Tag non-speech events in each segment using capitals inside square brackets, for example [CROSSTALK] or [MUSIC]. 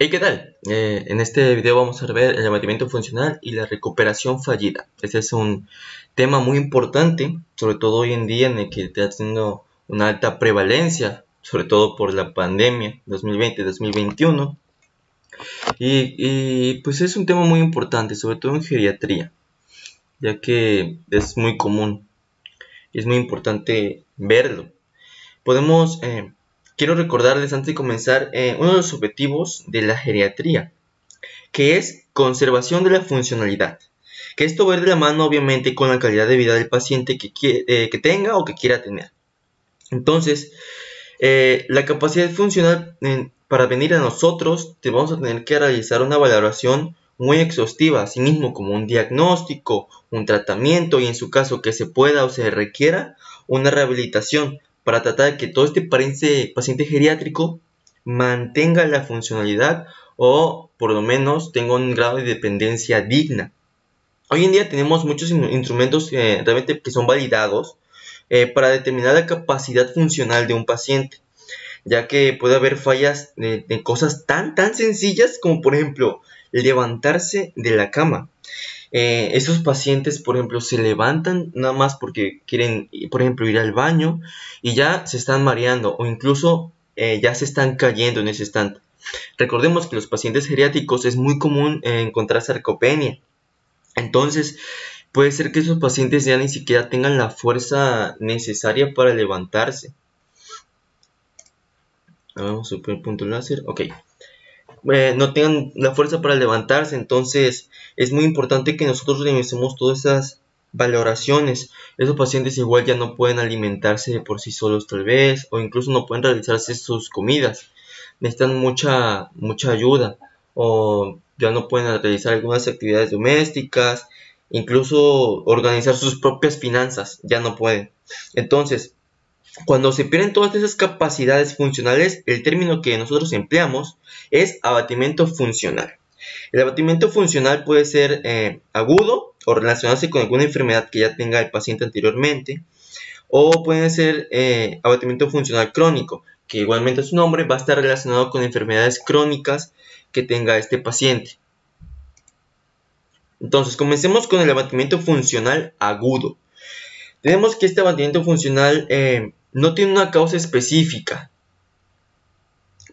Hey, ¿qué tal? Eh, en este video vamos a ver el abatimiento funcional y la recuperación fallida. Este es un tema muy importante, sobre todo hoy en día en el que está teniendo una alta prevalencia, sobre todo por la pandemia 2020-2021. Y, pues es un tema muy importante, sobre todo en geriatría, ya que es muy común y es muy importante verlo. Podemos... Eh, quiero recordarles antes de comenzar eh, uno de los objetivos de la geriatría, que es conservación de la funcionalidad. Que esto va de la mano obviamente con la calidad de vida del paciente que, eh, que tenga o que quiera tener. Entonces, eh, la capacidad funcional para venir a nosotros, te vamos a tener que realizar una valoración muy exhaustiva, así mismo como un diagnóstico, un tratamiento y en su caso que se pueda o se requiera una rehabilitación para tratar que todo este paciente geriátrico mantenga la funcionalidad o por lo menos tenga un grado de dependencia digna. Hoy en día tenemos muchos instrumentos que realmente que son validados eh, para determinar la capacidad funcional de un paciente, ya que puede haber fallas de, de cosas tan tan sencillas como por ejemplo levantarse de la cama. Eh, esos pacientes, por ejemplo, se levantan nada más porque quieren, por ejemplo, ir al baño y ya se están mareando o incluso eh, ya se están cayendo en ese instante. Recordemos que los pacientes geriátricos es muy común encontrar sarcopenia. Entonces, puede ser que esos pacientes ya ni siquiera tengan la fuerza necesaria para levantarse. Vamos a punto láser. Ok. Eh, no tengan la fuerza para levantarse. Entonces es muy importante que nosotros revisemos todas esas valoraciones. Esos pacientes igual ya no pueden alimentarse por sí solos tal vez o incluso no pueden realizarse sus comidas. Necesitan mucha, mucha ayuda o ya no pueden realizar algunas actividades domésticas, incluso organizar sus propias finanzas, ya no pueden. Entonces, cuando se pierden todas esas capacidades funcionales, el término que nosotros empleamos es abatimiento funcional. El abatimiento funcional puede ser eh, agudo o relacionarse con alguna enfermedad que ya tenga el paciente anteriormente, o puede ser eh, abatimiento funcional crónico, que igualmente su nombre va a estar relacionado con enfermedades crónicas que tenga este paciente. Entonces, comencemos con el abatimiento funcional agudo. Tenemos que este abatimiento funcional eh, no tiene una causa específica.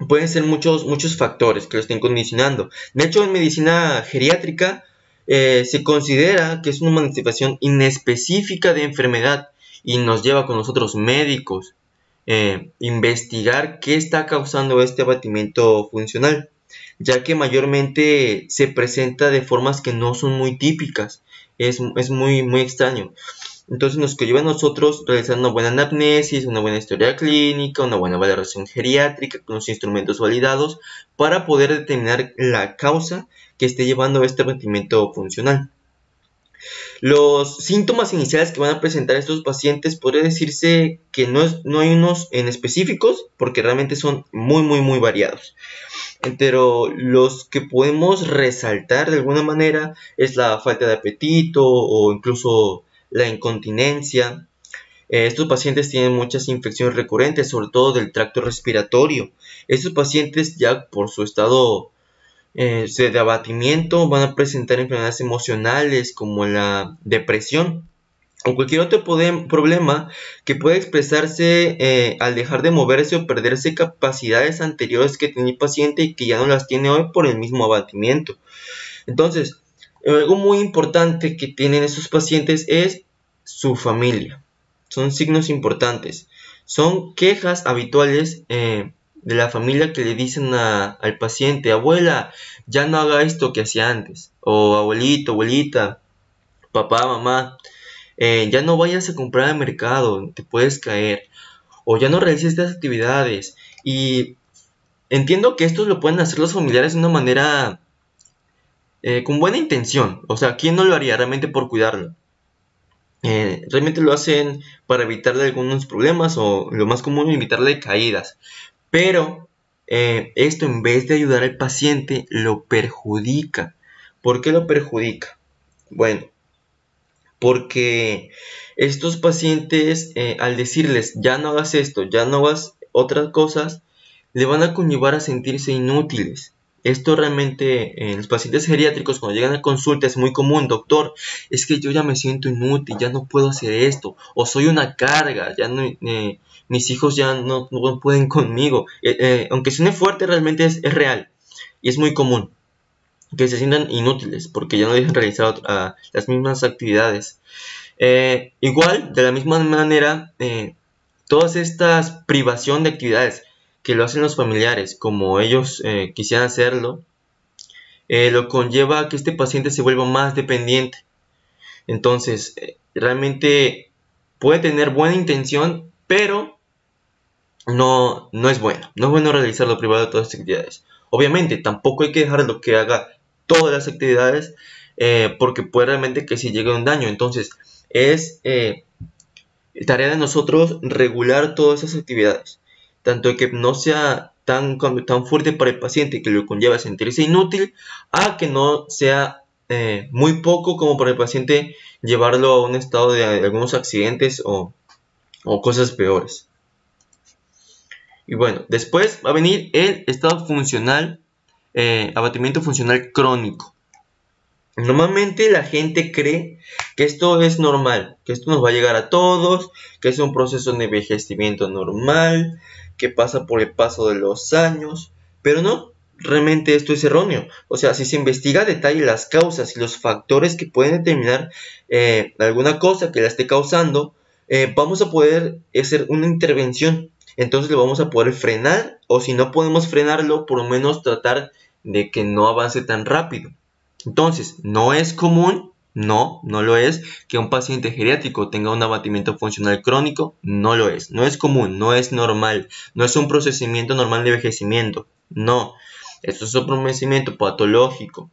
Pueden ser muchos, muchos factores que lo estén condicionando. De hecho, en medicina geriátrica eh, se considera que es una manifestación inespecífica de enfermedad y nos lleva con nosotros médicos eh, investigar qué está causando este abatimiento funcional, ya que mayormente se presenta de formas que no son muy típicas. Es, es muy, muy extraño. Entonces nos lleva a nosotros realizar una buena anamnesis, una buena historia clínica, una buena valoración geriátrica con los instrumentos validados para poder determinar la causa que esté llevando a este rendimiento funcional. Los síntomas iniciales que van a presentar estos pacientes podría decirse que no, no hay unos en específicos porque realmente son muy muy muy variados. Pero los que podemos resaltar de alguna manera es la falta de apetito o incluso la incontinencia. Eh, estos pacientes tienen muchas infecciones recurrentes, sobre todo del tracto respiratorio. Estos pacientes ya por su estado eh, de abatimiento van a presentar enfermedades emocionales como la depresión o cualquier otro problema que pueda expresarse eh, al dejar de moverse o perderse capacidades anteriores que tenía el paciente y que ya no las tiene hoy por el mismo abatimiento. Entonces, algo muy importante que tienen esos pacientes es su familia. Son signos importantes. Son quejas habituales eh, de la familia que le dicen al paciente, abuela, ya no haga esto que hacía antes. O abuelito, abuelita, papá, mamá, eh, ya no vayas a comprar al mercado, te puedes caer. O ya no realices estas actividades. Y entiendo que esto lo pueden hacer los familiares de una manera eh, con buena intención. O sea, ¿quién no lo haría realmente por cuidarlo? Eh, realmente lo hacen para evitarle algunos problemas o lo más común evitarle caídas. Pero eh, esto en vez de ayudar al paciente lo perjudica. ¿Por qué lo perjudica? Bueno, porque estos pacientes eh, al decirles ya no hagas esto, ya no hagas otras cosas, le van a conllevar a sentirse inútiles. Esto realmente en los pacientes geriátricos cuando llegan a consulta es muy común, doctor, es que yo ya me siento inútil, ya no puedo hacer esto, o soy una carga, ya no, eh, mis hijos ya no, pueden conmigo. Eh, eh, aunque suene fuerte, realmente es, real y es muy común que se sientan inútiles porque ya no dejan realizar las mismas actividades. igual, de la misma manera, todas estas privación de actividades que lo hacen los familiares como ellos eh, quisieran hacerlo, eh, lo conlleva a que este paciente se vuelva más dependiente. Entonces, eh, realmente puede tener buena intención, pero no, no es bueno. No es bueno realizarlo privado de todas las actividades. Obviamente, tampoco hay que dejarlo que haga todas las actividades, porque puede realmente que si llegue un daño. Entonces, es tarea de nosotros regular todas esas actividades tanto que no sea tan, tan fuerte para el paciente que lo conlleva a sentirse inútil, a que no sea eh, muy poco como para el paciente llevarlo a un estado de, algunos accidentes o, cosas peores. Y bueno, después va a venir el estado funcional, eh, abatimiento funcional crónico. Normalmente la gente cree que esto es normal, que esto nos va a llegar a todos, que es un proceso de envejecimiento normal, que pasa por el paso de los años, pero no, realmente esto es erróneo. O sea, si se investiga a detalle las causas y los factores que pueden determinar eh, alguna cosa que la esté causando, eh, vamos a poder hacer una intervención. Entonces lo vamos a poder frenar o si no podemos frenarlo, por lo menos tratar de que no avance tan rápido. Entonces, no es común no, no lo es. Que un paciente geriátrico tenga un abatimiento funcional crónico, no lo es. No es común, no es normal. No es un procesamiento normal de envejecimiento. No, esto es un procedimiento patológico.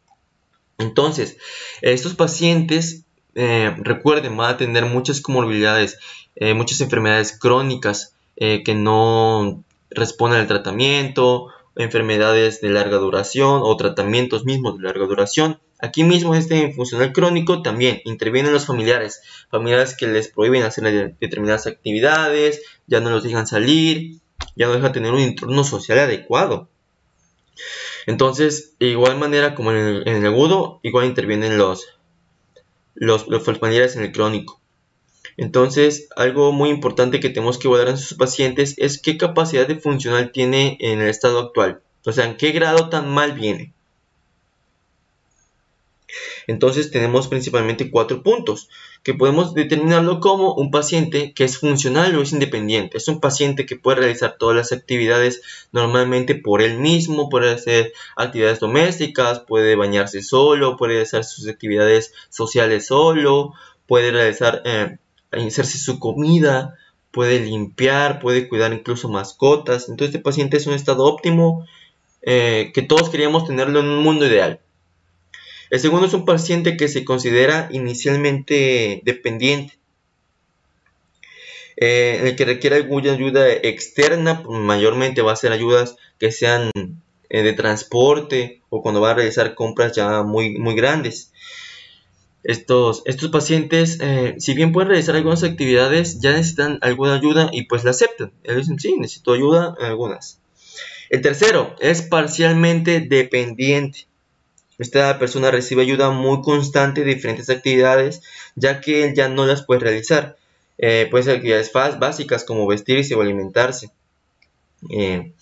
Entonces, estos pacientes, eh, recuerden, van a tener muchas comorbilidades, eh, muchas enfermedades crónicas eh, que no responden al tratamiento, enfermedades de larga duración o tratamientos mismos de larga duración Aquí mismo este funcional crónico también intervienen los familiares, familiares que les prohíben hacer determinadas actividades, ya no los dejan salir, ya no dejan tener un entorno social adecuado. Entonces, de igual manera como en el, agudo, igual intervienen los, los, los, familiares en el crónico. Entonces, algo muy importante que tenemos que evaluar en sus pacientes es qué capacidad de funcional tiene en el estado actual. O sea, en qué grado tan mal viene. Entonces tenemos principalmente cuatro puntos que podemos determinarlo como un paciente que es funcional o es independiente. Es un paciente que puede realizar todas las actividades normalmente por él mismo, puede hacer actividades domésticas, puede bañarse solo, puede hacer sus actividades sociales solo, puede realizar, eh, hacerse su comida, puede limpiar, puede cuidar incluso mascotas. Entonces este paciente es un estado óptimo eh, que todos queríamos tenerlo en un mundo ideal. El segundo es un paciente que se considera inicialmente dependiente, eh, el que requiere alguna ayuda externa, mayormente va a ser ayudas que sean eh, de transporte o cuando va a realizar compras ya muy, muy grandes. Estos, estos pacientes, eh, si bien pueden realizar algunas actividades, ya necesitan alguna ayuda y pues la aceptan. Ellos dicen, sí, necesito ayuda en algunas. El tercero es parcialmente dependiente. Esta persona recibe ayuda muy constante de diferentes actividades, ya que él ya no las puede realizar. Eh, puede ser actividades básicas como vestirse o alimentarse. Eh,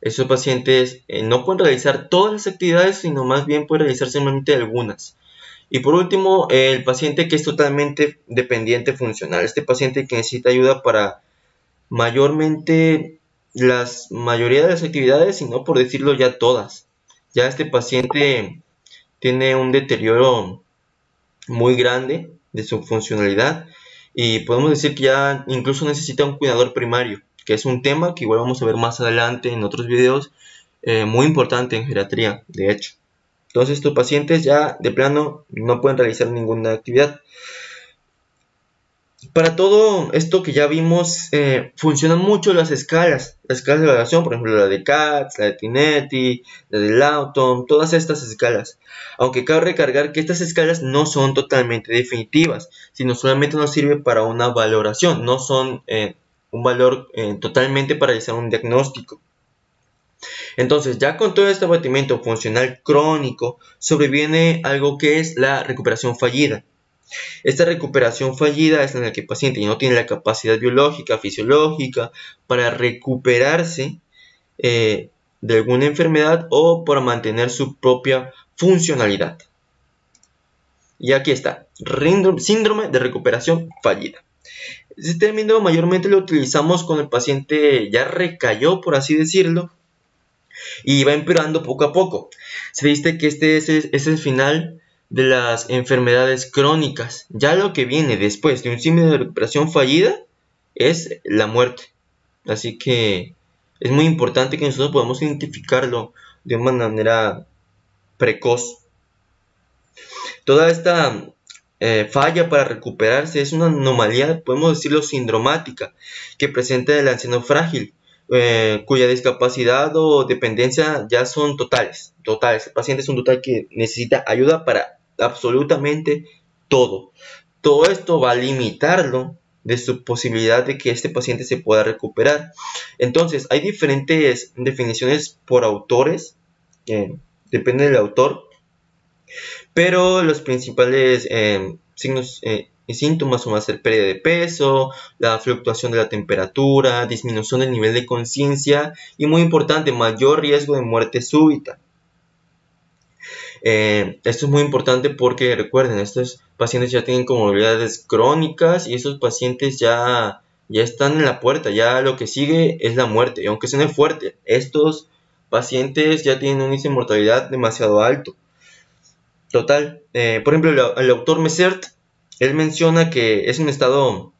esos pacientes eh, no pueden realizar todas las actividades, sino más bien pueden realizar solamente algunas. Y por último, el paciente que es totalmente dependiente funcional. Este paciente que necesita ayuda para mayormente las mayoría de las actividades, y no por decirlo ya todas. Ya este paciente tiene un deterioro muy grande de su funcionalidad y podemos decir que ya incluso necesita un cuidador primario, que es un tema que igual vamos a ver más adelante en otros videos, eh, muy importante en geriatría, de hecho. Entonces estos pacientes ya de plano no pueden realizar ninguna actividad. Para todo esto que ya vimos, eh, funcionan mucho las escalas. Las escalas de evaluación, por ejemplo, la de CATS, la de Tinetti, la de Lawton, todas estas escalas. Aunque cabe recargar que estas escalas no son totalmente definitivas, sino solamente nos sirve para una valoración, no son eh, un valor eh, totalmente para realizar un diagnóstico. Entonces, ya con todo este abatimiento funcional crónico, sobreviene algo que es la recuperación fallida. Esta recuperación fallida es en la que el paciente no tiene la capacidad biológica, fisiológica, para recuperarse eh, de alguna enfermedad o para mantener su propia funcionalidad. Y aquí está, síndrome de recuperación fallida. Este término mayormente lo utilizamos cuando el paciente ya recayó, por así decirlo, y va empeorando poco a poco. Se dice que este es, es el final de las enfermedades crónicas. Ya lo que viene después de un síndrome de recuperación fallida es la muerte. Así que es muy importante que nosotros podamos identificarlo de una manera precoz. Toda esta eh, falla para recuperarse es una anomalía, podemos decirlo, sindromática, que presenta el anciano frágil, eh, cuya discapacidad o dependencia ya son totales. Totales. El paciente es un total que necesita ayuda para absolutamente todo. Todo esto va a limitarlo de su posibilidad de que este paciente se pueda recuperar. Entonces, hay diferentes definiciones por autores, depende del autor, pero los principales eh, signos eh, síntomas son a ser pérdida de peso, la fluctuación de la temperatura, disminución del nivel de conciencia y muy importante, mayor riesgo de muerte súbita. Eh, esto es muy importante porque recuerden, estos pacientes ya tienen comorbilidades crónicas y esos pacientes ya, ya están en la puerta, ya lo que sigue es la muerte. Y aunque suene fuerte, estos pacientes ya tienen un índice de mortalidad demasiado alto. Total. Eh, por ejemplo, el, autor Messert, él menciona que es un estado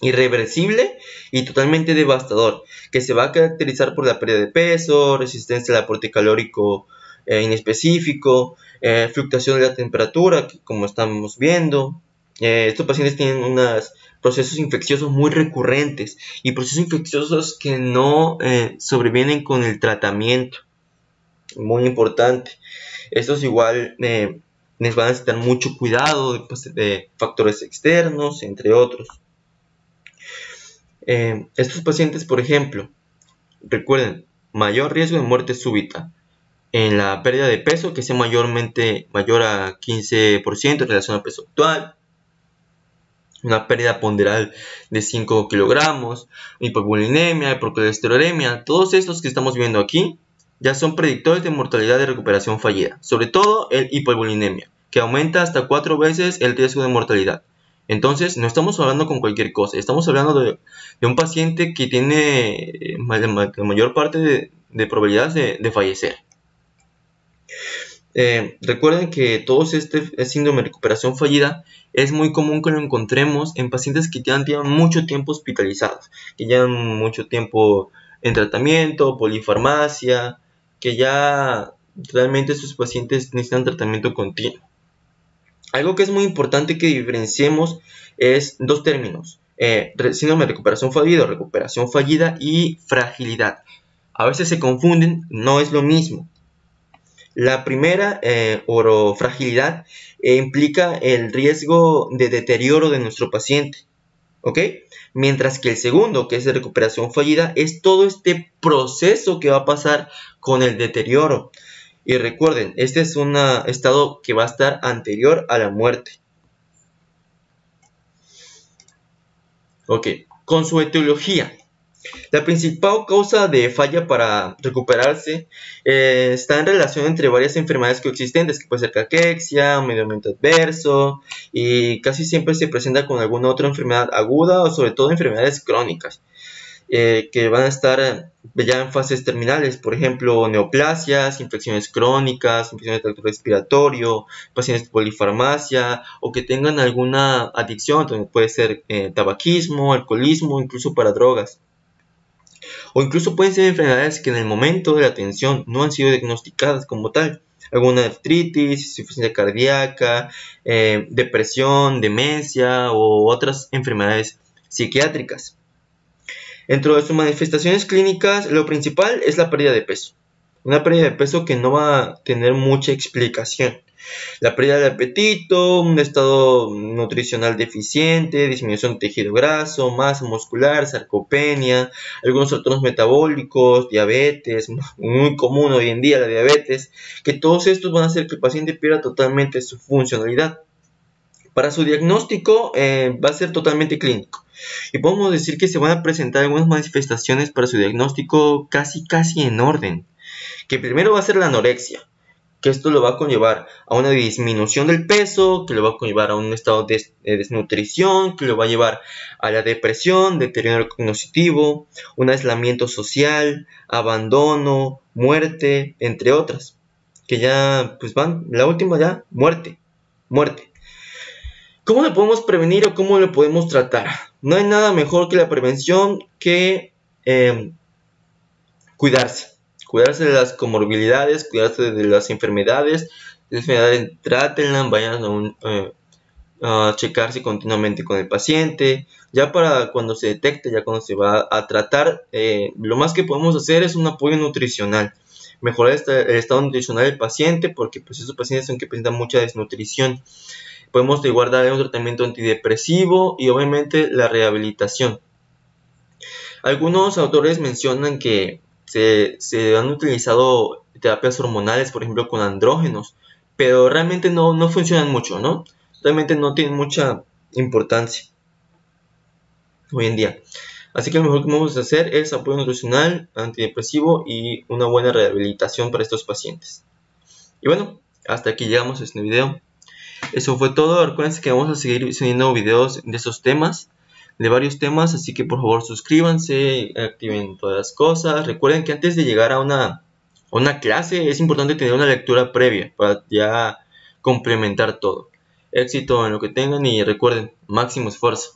irreversible y totalmente devastador, que se va a caracterizar por la pérdida de peso, resistencia al aporte calórico eh, inespecífico, eh, fluctuación de la temperatura, como estamos viendo. estos pacientes tienen unos procesos infecciosos muy recurrentes y procesos infecciosos que no sobrevienen con el tratamiento. Muy importante. Estos igual eh, van a necesitar mucho cuidado pues, de, factores externos, entre otros. Eh, estos pacientes, por ejemplo, recuerden, mayor riesgo de muerte súbita en la pérdida de peso, que sea mayormente mayor a 15% en relación al peso actual, una pérdida ponderal de 5 kilogramos, hipobulinemia, hipercolesterolemia, todos estos que estamos viendo aquí ya son predictores de mortalidad de recuperación fallida, sobre todo el hipobulinemia, que aumenta hasta cuatro veces el riesgo de mortalidad. Entonces, no estamos hablando con cualquier cosa, estamos hablando de, un paciente que tiene eh, la mayor parte de, probabilidades de, fallecer. Eh, recuerden que todo este síndrome de recuperación fallida es muy común que lo encontremos en pacientes que ya llevan mucho tiempo hospitalizados, que llevan mucho tiempo en tratamiento, polifarmacia, que ya realmente sus pacientes necesitan tratamiento continuo. Algo que es muy importante que diferenciemos es dos términos, eh, síndrome de recuperación fallida, recuperación fallida y fragilidad. A veces se confunden, no es lo mismo. La primera, eh, o fragilidad, eh, implica el riesgo de deterioro de nuestro paciente. ¿Ok? Mientras que el segundo, que es de recuperación fallida, es todo este proceso que va a pasar con el deterioro. Y recuerden, este es un estado que va a estar anterior a la muerte. Ok, con su etiología. La principal causa de falla para recuperarse eh, está en relación entre varias enfermedades coexistentes, que puede ser caquexia, medio ambiente adverso, y casi siempre se presenta con alguna otra enfermedad aguda o sobre todo enfermedades crónicas. Eh, que van a estar eh, ya en fases terminales, por ejemplo, neoplasias, infecciones crónicas, infecciones del tracto respiratorio, pacientes de polifarmacia o que tengan alguna adicción, puede ser tabaquismo, alcoholismo, incluso para drogas. O incluso pueden ser enfermedades que en el momento de la atención no han sido diagnosticadas como tal. Alguna artritis, insuficiencia cardíaca, eh, depresión, demencia o otras enfermedades psiquiátricas. Dentro de sus manifestaciones clínicas, lo principal es la pérdida de peso. Una pérdida de peso que no va a tener mucha explicación. La pérdida de apetito, un estado nutricional deficiente, disminución de tejido graso, masa muscular, sarcopenia, algunos trastornos metabólicos, diabetes, [LAUGHS] muy común hoy en día la diabetes, que todos estos van a hacer que el paciente pierda totalmente su funcionalidad. Para su diagnóstico eh, va a ser totalmente clínico. Y podemos decir que se van a presentar algunas manifestaciones para su diagnóstico casi casi en orden. Que primero va a ser la anorexia, que esto lo va a conllevar a una disminución del peso, que lo va a conllevar a un estado de desnutrición, que lo va a llevar a la depresión, deterioro cognitivo, un aislamiento social, abandono, muerte, entre otras. Que ya, pues van, la última ya, muerte, muerte. ¿Cómo lo podemos prevenir o cómo lo podemos tratar? No hay nada mejor que la prevención que em, cuidarse. Cuidarse de las comorbilidades, cuidarse de las enfermedades. Las enfermedades, trátenlas, vayan eh, a, checarse continuamente con el paciente. Ya para cuando se detecte, ya cuando se va a tratar, eh, lo más que podemos hacer es un apoyo nutricional mejorar el estado nutricional del paciente porque pues esos pacientes son que presentan mucha desnutrición Podemos igual dar un tratamiento antidepresivo y obviamente la rehabilitación. Algunos autores mencionan que se, han utilizado terapias hormonales, por ejemplo, con andrógenos, pero realmente no, no funcionan mucho, ¿no? Realmente no tienen mucha importancia hoy en día. Así que lo mejor que vamos a hacer es apoyo nutricional, antidepresivo y una buena rehabilitación para estos pacientes. Y bueno, hasta aquí llegamos a este video. Eso fue todo. Recuerden que vamos a seguir subiendo videos de esos temas, de varios temas, así que por favor suscríbanse, activen todas las cosas. Recuerden que antes de llegar a una, una clase es importante tener una lectura previa para ya complementar todo. Éxito en lo que tengan y recuerden, máximo esfuerzo.